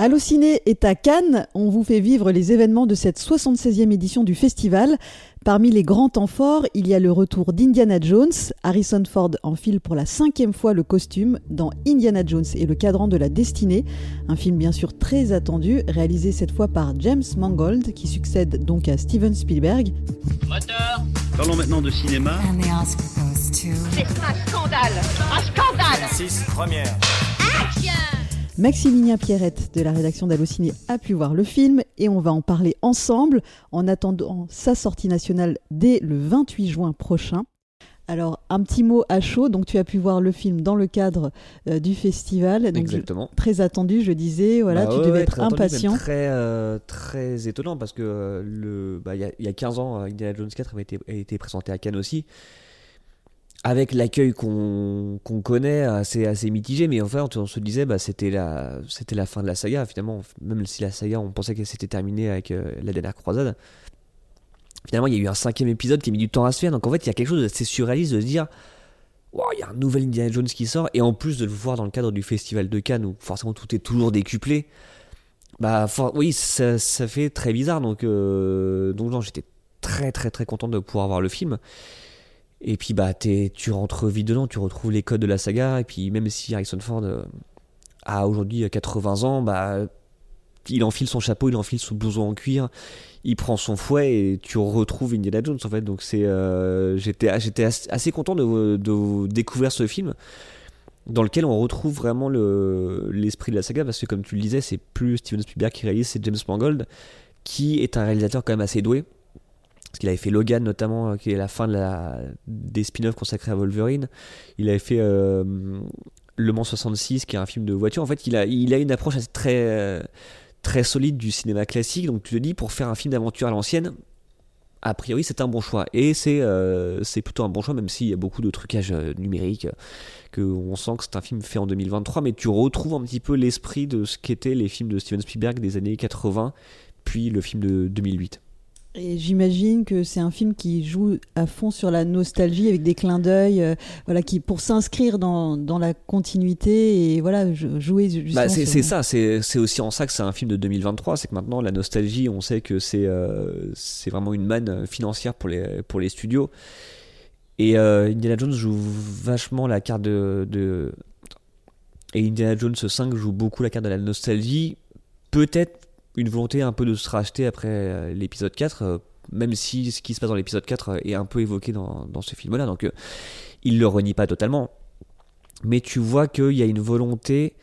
Allociné est à Cannes. On vous fait vivre les événements de cette 76e édition du festival. Parmi les grands temps forts, il y a le retour d'Indiana Jones. Harrison Ford enfile pour la cinquième fois le costume dans Indiana Jones et le cadran de la destinée. Un film bien sûr très attendu, réalisé cette fois par James Mangold, qui succède donc à Steven Spielberg. Moteur Parlons maintenant de cinéma. C'est un scandale Un scandale 6 première. Maximilien Pierrette de la rédaction d'Allociné a pu voir le film et on va en parler ensemble en attendant sa sortie nationale dès le 28 juin prochain. Alors, un petit mot à chaud. Donc, tu as pu voir le film dans le cadre euh, du festival. Donc, Exactement. je- très attendu, je disais. Voilà, Bah tu ouais, devais ouais, être très attendu, même impatient. Très, euh, très étonnant parce que euh, bah, il y, a- il y a 15 ans, Indiana Jones 4 avait été, a été présenté à Cannes aussi. Avec l'accueil qu'on connaît, assez, mitigé, mais enfin, on se disait, bah, c'était la, fin de la saga, finalement. Même si la saga, on pensait qu'elle s'était terminée avec euh, la dernière croisade. Finalement, il y a eu un cinquième épisode qui a mis du temps à se faire, donc en fait, il y a quelque chose d'assez surréaliste de se dire, il y a un nouvel Indiana Jones qui sort, et en plus de le voir dans le cadre du festival de Cannes où forcément tout est toujours décuplé, bah oui, ça, fait très bizarre. Donc, euh, donc j'étais très très très content de pouvoir voir le film. Et puis bah tu rentres vite dedans, tu retrouves les codes de la saga, et puis même si Harrison Ford euh, a aujourd'hui 80 ans, bah il enfile son chapeau, il enfile son blouson en cuir, il prend son fouet et tu retrouves Indiana Jones en fait. Donc c'est, euh, j'étais, j'étais as- assez content de, de découvrir ce film dans lequel on retrouve vraiment le, l'esprit de la saga parce que comme tu le disais, c'est plus Steven Spielberg qui réalise, c'est James Mangold qui est un réalisateur quand même assez doué. Parce qu'il avait fait Logan notamment, euh, qui est la fin des spin-offs consacrés à Wolverine. Il avait fait euh, Le Mans 66, qui est un film de voiture. En fait, il a, une approche très, euh, très solide du cinéma classique. Donc tu te dis, pour faire un film d'aventure à l'ancienne, a priori c'est un bon choix. Et c'est plutôt un bon choix, même s'il y a beaucoup de trucages euh, numériques, euh, que on sent que c'est un film fait en 2023. Mais tu retrouves un petit peu l'esprit de ce qu'étaient les films de Steven Spielberg des années 80, puis le film de 2008. Et j'imagine que c'est un film qui joue à fond sur la nostalgie avec des clins d'œil, euh, voilà, qui pour s'inscrire dans, dans la continuité et voilà jou- jouer justement. Bah, c'est sur- ça, c'est c'est aussi en ça que c'est un film de 2023, c'est que maintenant la nostalgie, on sait que c'est euh, c'est vraiment une manne financière pour les, pour les studios. Et euh, Indiana Jones joue vachement la carte de, de- Et Indiana Jones 5 joue beaucoup la carte de la nostalgie. Peut-être une volonté un peu de se racheter après euh, l'épisode 4, euh, même si ce qui se passe dans l'épisode 4 euh, est un peu évoqué dans, dans ce film-là. Donc il le renie pas totalement. Mais tu vois qu'il y a une volonté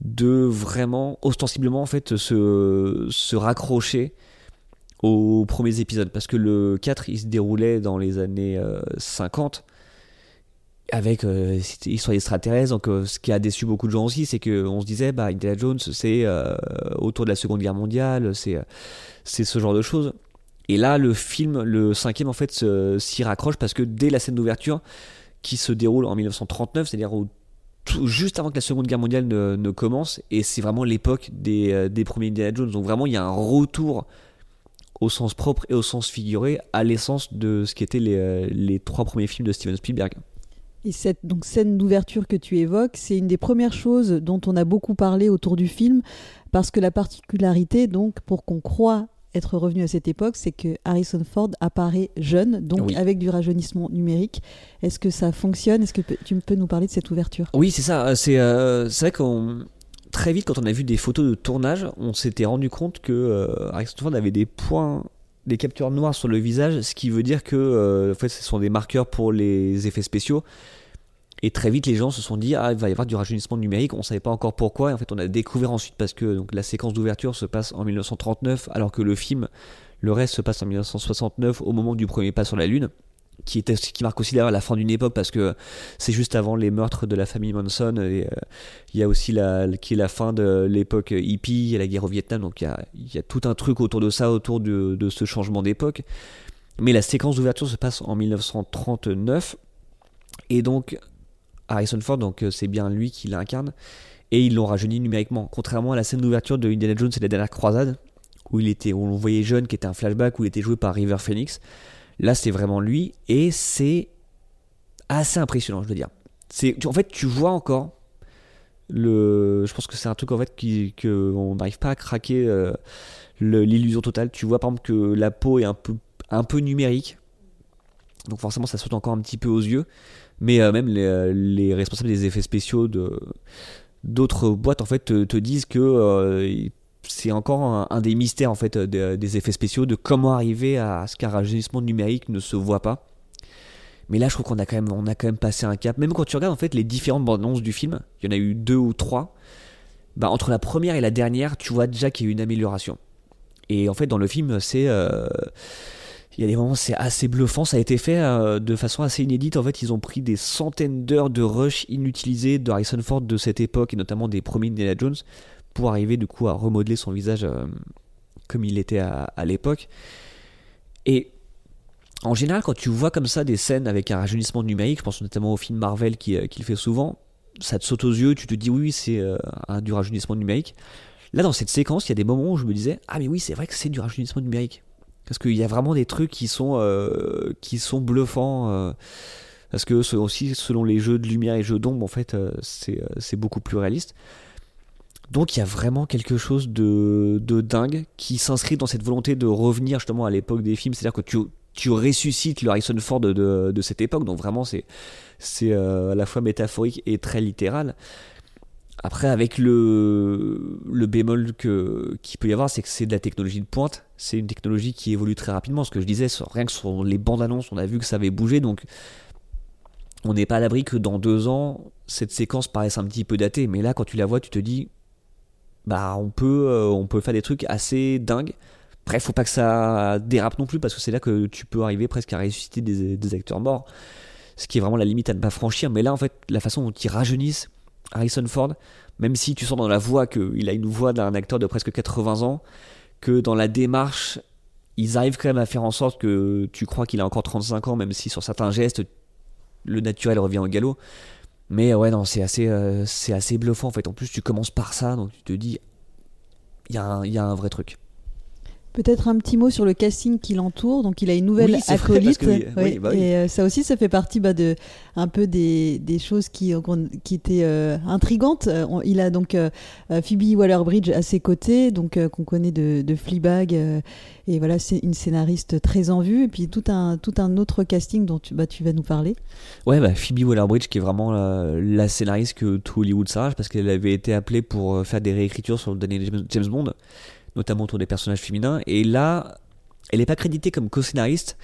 de vraiment ostensiblement en fait se, se raccrocher aux premiers épisodes parce que le 4 il se déroulait dans les années euh, 50 avec euh, histoire extraterrestre donc euh, ce qui a déçu beaucoup de gens aussi c'est que on se disait bah Indiana Jones c'est euh, autour de la Seconde Guerre mondiale c'est c'est ce genre de choses et là le film le cinquième en fait s'y raccroche parce que dès la scène d'ouverture qui se déroule en 1939 c'est-à-dire juste avant que la Seconde Guerre mondiale ne, commence, et c'est vraiment l'époque des, euh, des premiers Indiana Jones. Donc vraiment, il y a un retour au sens propre et au sens figuré à l'essence de ce qu'étaient les, les trois premiers films de Steven Spielberg. Et cette donc, scène d'ouverture que tu évoques, c'est une des premières choses dont on a beaucoup parlé autour du film, parce que la particularité, donc, pour qu'on croit être revenu à cette époque, c'est que Harrison Ford apparaît jeune, donc Oui. avec du rajeunissement numérique. Est-ce que ça fonctionne? Est-ce que tu peux nous parler de cette ouverture? Oui, c'est ça. euh, C'est euh, c'est vrai qu'on très vite quand on a vu des photos de tournage, on s'était rendu compte que euh, Harrison Ford avait des points, des captures noires sur le visage, ce qui veut dire que euh, fait, ce sont des marqueurs pour les effets spéciaux. Et très vite, les gens se sont dit ah il va y avoir du rajeunissement numérique. On savait pas encore pourquoi. Et en fait, on a découvert ensuite parce que la séquence d'ouverture se passe en 1939, alors que le film, le reste se passe en 1969 au moment du premier pas sur la lune qui, marque aussi d'ailleurs la fin d'une époque parce que c'est juste avant les meurtres de la famille Manson et euh, il y a aussi la, qui est la fin de l'époque hippie, a la guerre au Vietnam donc il y a, tout un truc autour de ça, autour de, de ce changement d'époque. Mais la séquence d'ouverture se passe en 1939 et donc Harrison Ford, donc euh, c'est bien lui qui l'incarne et ils l'ont rajeuni numériquement. Contrairement à la scène d'ouverture de Indiana Jones et la dernière croisade où il était, où on le voyait jeune, qui était un flashback où il était joué par River Phoenix. Là, c'est vraiment lui et c'est assez impressionnant, je veux dire. C'est, en fait, tu vois encore je pense que c'est un truc en fait qui, on n'arrive pas à craquer euh, l'illusion totale. Tu vois par exemple que la peau est un peu, numérique, donc forcément ça saute encore un petit peu aux yeux. Mais euh, même les, les responsables des effets spéciaux de d'autres boîtes en fait te, te disent que euh, c'est encore un, des mystères en fait de- des effets spéciaux de comment arriver à ce qu'un rajeunissement numérique ne se voit pas. Mais là, je trouve qu'on a quand même, on a quand même passé un cap. Même quand tu regardes en fait les différentes bandes annonces du film, il y en a eu deux ou trois. Bah, entre la première et la dernière, tu vois déjà qu'il y a eu une amélioration. Et en fait, dans le film, c'est, euh, il y a des moments, c'est assez bluffant. Ça a été fait euh, de façon assez inédite. En fait, ils ont pris des centaines d'heures de rush inutilisés de Harrison Ford de cette époque et notamment des premiers Indiana Jones pour arriver du coup à remodeler son visage euh, comme il était à, l'époque. Et en général, quand tu vois comme ça des scènes avec un rajeunissement numérique, je pense notamment au film Marvel qui, euh, qui le fait souvent, ça te saute aux yeux, tu te dis oui, c'est euh, du rajeunissement numérique. Là, dans cette séquence, il y a des moments où je me disais ah mais oui, c'est vrai que c'est du rajeunissement numérique. Parce qu'il y a vraiment des trucs qui sont, euh, qui sont bluffants. parce que aussi, selon les jeux de lumière et jeux d'ombre, en fait, c'est beaucoup plus réaliste. Donc il y a vraiment quelque chose de, de dingue qui s'inscrit dans cette volonté de revenir justement à l'époque des films. C'est-à-dire que tu, tu ressuscites le Harrison Ford de, de, cette époque. Donc vraiment, c'est c'est euh, à la fois métaphorique et très littéral. Après, avec le, le bémol que- qu'il peut y avoir, c'est que c'est de la technologie de pointe. C'est une technologie qui évolue très rapidement. Ce que je disais, rien que sur les bandes annonces, on a vu que ça avait bougé. Donc, on n'est pas à l'abri que dans deux ans, cette séquence paraisse un petit peu datée. Mais là, quand tu la vois, tu te dis, bah, on peut, euh, on peut faire des trucs assez dingues. Bref, faut pas que ça dérape non plus, parce que c'est là que tu peux arriver presque à ressusciter des, des acteurs morts. Ce qui est vraiment la limite à ne pas franchir. Mais là, en fait, la façon dont ils rajeunissent Harrison Ford, même si tu sens dans la voix qu'il a une voix d'un acteur de presque 80 ans, que dans la démarche, ils arrivent quand même à faire en sorte que tu crois qu'il a encore 35 ans, même si sur certains gestes, le naturel revient au galop. Mais ouais, non, c'est assez, euh, c'est assez bluffant en fait. En plus, tu commences par ça, donc tu te dis, il y, y a un vrai truc. Peut-être un petit mot sur le casting qui l'entoure. Donc, il a une nouvelle Oui, vrai, acolyte. que oui, oui, bah oui. Et euh, ça aussi, ça fait partie bah, de un peu des, des choses qui, qu'on- qui étaient euh, intrigantes. Euh, on- il a donc euh, euh, Phoebe Waller-Bridge à ses côtés, donc euh, qu'on connaît de, de Fleabag. euh, et voilà, c'est une scénariste très en vue. Et puis tout un tout un autre casting dont tu, bah, tu vas nous parler. Ouais, bah, Phoebe Waller-Bridge qui est vraiment la, la scénariste que tout Hollywood s'arrache parce qu'elle avait été appelée pour euh, faire des réécritures sur le dernier James Bond, notamment autour des personnages féminins. Et là, elle n'est pas créditée comme co-scénariste,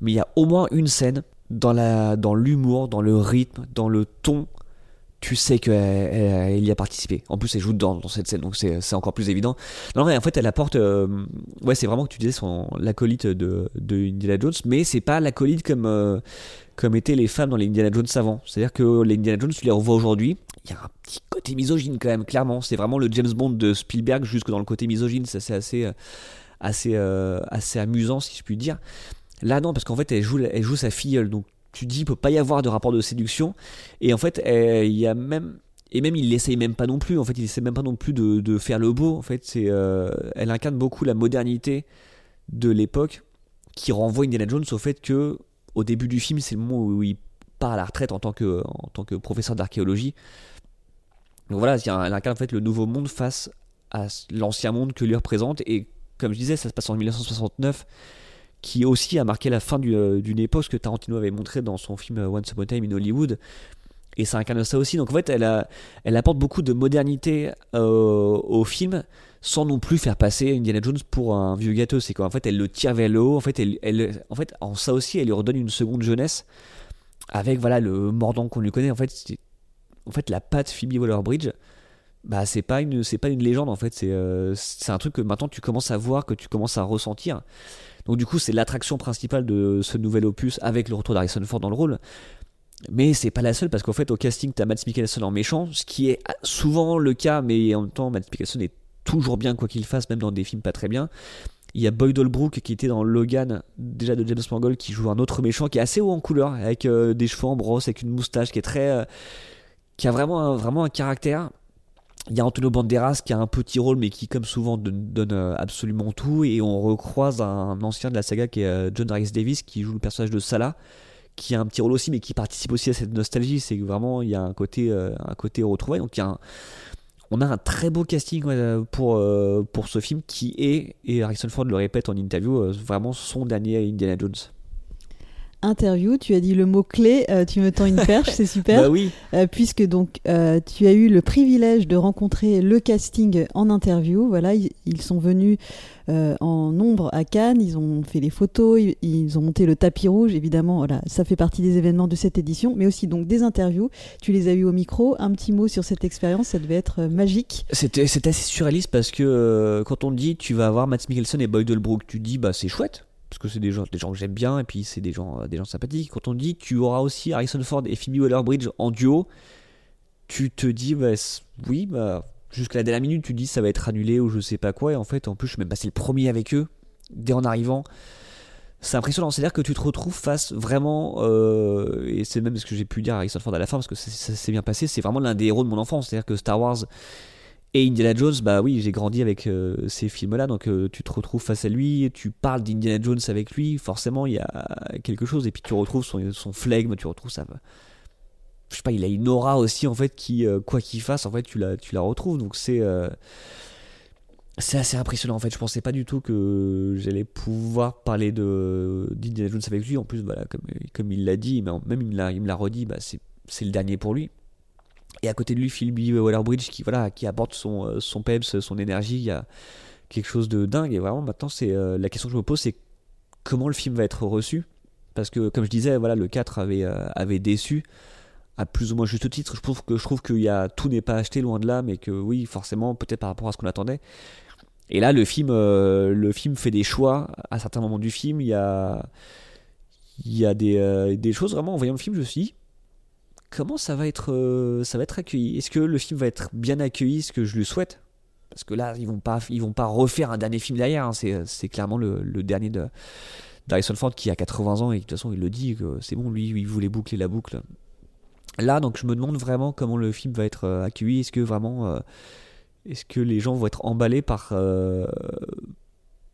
mais il y a au moins une scène dans la dans l'humour, dans le rythme, dans le ton. Tu sais qu'elle elle- elle y a participé. En plus, elle joue dedans dans cette scène, donc c'est c'est encore plus évident. Non, mais en fait, elle apporte. euh, ouais, c'est vraiment que tu disais son l'acolyte de, de Indiana Jones, mais c'est pas l'acolyte comme. euh, comme étaient les femmes dans les Indiana Jones avant. C'est-à-dire que les Indiana Jones, tu les revois aujourd'hui, il y a un petit côté misogyne quand même, clairement. C'est vraiment le James Bond de Spielberg jusque dans le côté misogyne. Ça, C'est assez, euh, assez, euh, assez amusant, si je puis dire. Là, non, parce qu'en fait, elle joue, elle joue sa filleule. Donc, tu dis, il peut pas y avoir de rapport de séduction. Et en fait, il y a même. Et même, il l'essaye même pas non plus. En fait, il essaie même pas non plus de, de faire le beau. En fait, c'est, euh, elle incarne beaucoup la modernité de l'époque qui renvoie Indiana Jones au fait que au début du film, c'est le moment où il part à la retraite en tant que, en tant que professeur d'archéologie. Donc voilà, elle incarne en fait le nouveau monde face à l'ancien monde que lui représente. Et comme je disais, ça se passe en 1969, qui aussi a marqué la fin euh, d'une époque que Tarantino avait montré dans son film euh, Once Upon a Time in Hollywood. Et ça incarne ça aussi. Donc en fait, elle, elle apporte beaucoup de modernité euh, au film sans non plus faire passer Indiana Jones pour un vieux gâteau. C'est qu'en fait, elle le tire vers le haut. En fait, elle- en fait, en ça aussi, elle lui redonne une seconde jeunesse avec voilà le mordant qu'on lui connaît. En fait, en fait, la patte Phoebe Waller-Bridge, bah c'est pas une, c'est pas une légende en fait. C'est, euh, c'est un truc que maintenant tu commences à voir, que tu commences à ressentir. Donc du coup, c'est l'attraction principale de ce nouvel opus avec le retour d'Harrison Ford dans le rôle. Mais c'est pas la seule parce qu'en fait au casting t'as Matt Mikkelsen en méchant, ce qui est souvent le cas, mais en même temps Matt Mikkelsen est toujours bien quoi qu'il fasse, même dans des films pas très bien. Il y a Boyd Holbrook qui était dans Logan, déjà de James Mangold, qui joue un autre méchant qui est assez haut en couleur, avec euh, des cheveux en brosse, avec une moustache, qui est très, euh, qui a vraiment un, vraiment un caractère. Il y a Antonio Banderas qui a un petit rôle, mais qui, comme souvent, donne, euh, absolument tout. Et on recroise un ancien de la saga qui est John Rhys Davis, qui joue le personnage de Salah, qui a un petit rôle aussi, mais qui participe aussi à cette nostalgie. C'est vraiment, il y a un côté, un côté retrouvé. Donc, il y a on a un très beau casting pour, pour ce film qui est, et Harrison Ford le répète en interview, vraiment son dernier Indiana Jones interview, tu as dit le mot clé, euh, tu me tends une perche, c'est super. Bah oui. Euh, puisque donc euh, tu as eu le privilège de rencontrer le casting en interview. Voilà, ils, sont venus en nombre à Cannes, ils ont fait les photos, ils, ont monté le tapis rouge. Évidemment, voilà, ça fait partie des événements de cette édition, mais aussi donc des interviews. Tu les as eu au micro. Un petit mot sur cette expérience, ça devait être magique. C'était assez surréaliste parce que quand on dit tu vas voir Matt Mikkelsen et Boyd Holbrook, tu dis bah c'est chouette parce que c'est des gens, des gens que j'aime bien et puis c'est des gens, des gens sympathiques. Quand on dit tu auras aussi Harrison Ford et Phoebe Waller-Bridge en duo, tu te dis bah, oui, bah, jusqu'à la dernière minute, tu dis ça va être annulé ou je sais pas quoi. Et en fait, en plus, je suis même passé le premier avec eux dès en arrivant. C'est impressionnant, c'est-à-dire que tu te retrouves face vraiment, euh, et c'est même ce que j'ai pu dire à Harrison Ford à la fin parce que ça s'est bien passé, c'est vraiment l'un des héros de mon enfance. C'est-à-dire que Star Wars et Indiana Jones, bah oui, j'ai grandi avec euh, ces films-là, donc euh, tu te retrouves face à lui, tu parles d'Indiana Jones avec lui, forcément il y a quelque chose, et puis tu retrouves son, son flegme, tu retrouves ça. Je sais pas, il a une aura aussi en fait qui, euh, quoi qu'il fasse, en fait tu la, retrouves, donc c'est assez impressionnant en fait. Je pensais pas du tout que j'allais pouvoir parler d'Indiana Jones avec lui. En plus, voilà, comme, comme il l'a dit, même il me l'a redit, bah, c'est le dernier pour lui. Et à côté de lui, Philby Waller-Bridge qui, voilà, qui apporte son, euh, son peps, son énergie. Il y a quelque chose de dingue. Et vraiment, maintenant, euh, la question que je me pose, c'est comment le film va être reçu Parce que, comme je disais, voilà, le 4 avait, euh, avait déçu à plus ou moins juste titre. Je trouve que je trouve qu'il y a tout n'est pas acheté loin de là, mais que oui, forcément, peut-être par rapport à ce qu'on attendait. Et là, le film, le film fait des choix à certains moments du film. Il y a, y a des, des choses vraiment en voyant le film, je me suis dit, comment ça va être, euh, ça va être accueilli? Est-ce que le film va être bien accueilli, ce que je lui souhaite? Parce que là, ils vont pas, ils vont pas refaire un dernier film derrière. Hein. C'est, clairement le, dernier de d'Harrison Ford qui a 80 ans et de toute façon il le dit c'est bon, lui, il voulait boucler la boucle. Là, donc je me demande vraiment comment le film va être euh, accueilli. Est-ce que vraiment, euh, est-ce que les gens vont être emballés par,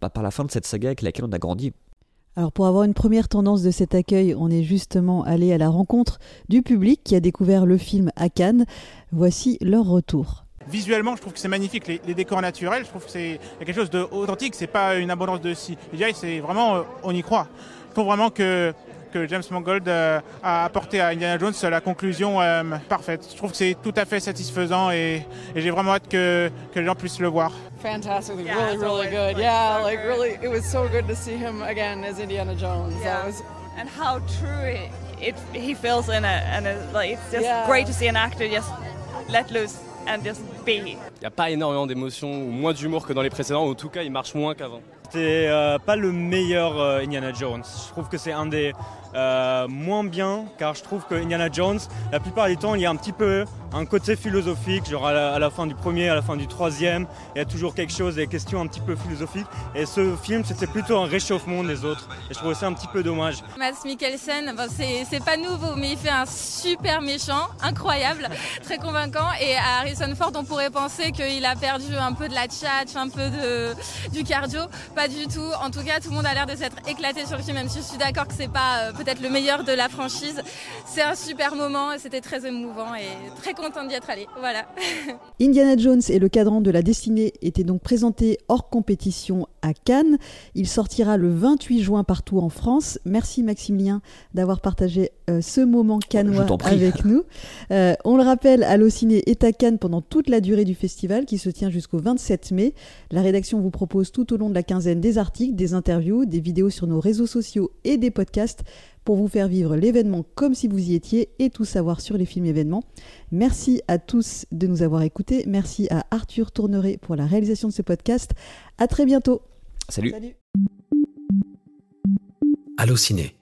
bah, par la fin de cette saga avec laquelle on a grandi? Alors pour avoir une première tendance de cet accueil, on est justement allé à la rencontre du public qui a découvert le film à Cannes. Voici leur retour. Visuellement, je trouve que c'est magnifique, les, décors naturels, je trouve que c'est quelque chose d'authentique, c'est pas une abondance de si. c'est vraiment, euh, on y croit. Je trouve vraiment que que James Mangold euh, a apporté à Indiana Jones la conclusion euh, parfaite. Je trouve que c'est tout à fait satisfaisant et, et j'ai vraiment hâte que, que les gens puissent le voir. Fantastic, yeah, really, really good. Yeah, like really, it was so good to see him again as Indiana Jones. Yeah. Was... And how true it, it, he feels in it, and it, like it's just yeah. great to see an actor just let loose and just be. Il n'y a pas énormément d'émotions ou moins d'humour que dans les précédents, ou en tout cas il marche moins qu'avant. C'était euh, pas le meilleur euh, Indiana Jones. Je trouve que c'est un des euh, moins bien, car je trouve que Indiana Jones, la plupart du temps, il y a un petit peu un côté philosophique, genre à la, fin du premier, à la fin du troisième, il y a toujours quelque chose, des questions un petit peu philosophiques. Et ce film, c'était plutôt un réchauffement des autres. Et je trouve ça un petit peu dommage. Mads Mikkelsen, c'est pas nouveau, mais il fait un super méchant, incroyable, très convaincant. Et à Harrison Ford, on pourrait penser qu'il a perdu un peu de la chat, un peu de, du cardio. Pas du tout. En tout cas, tout le monde a l'air de s'être éclaté sur le film, même si je suis d'accord que c'est pas euh, peut-être le meilleur de la franchise. C'est un super moment, c'était très émouvant et très content d'y être allé. Voilà. Indiana Jones et le cadran de la destinée étaient donc présentés hors compétition à Cannes. Il sortira le 28 juin partout en France. Merci Maximilien d'avoir partagé euh, ce moment cannois avec nous. Euh, on le rappelle, Allociné est à Cannes pendant toute la durée du festival qui se tient jusqu'au 27 mai. La rédaction vous propose tout au long de la quinzaine des articles, des interviews, des vidéos sur nos réseaux sociaux et des podcasts pour vous faire vivre l'événement comme si vous y étiez et tout savoir sur les films événements. Merci à tous de nous avoir écoutés. Merci à Arthur Tourneret pour la réalisation de ce podcast. À très bientôt. Salut. Salut. Allô Ciné.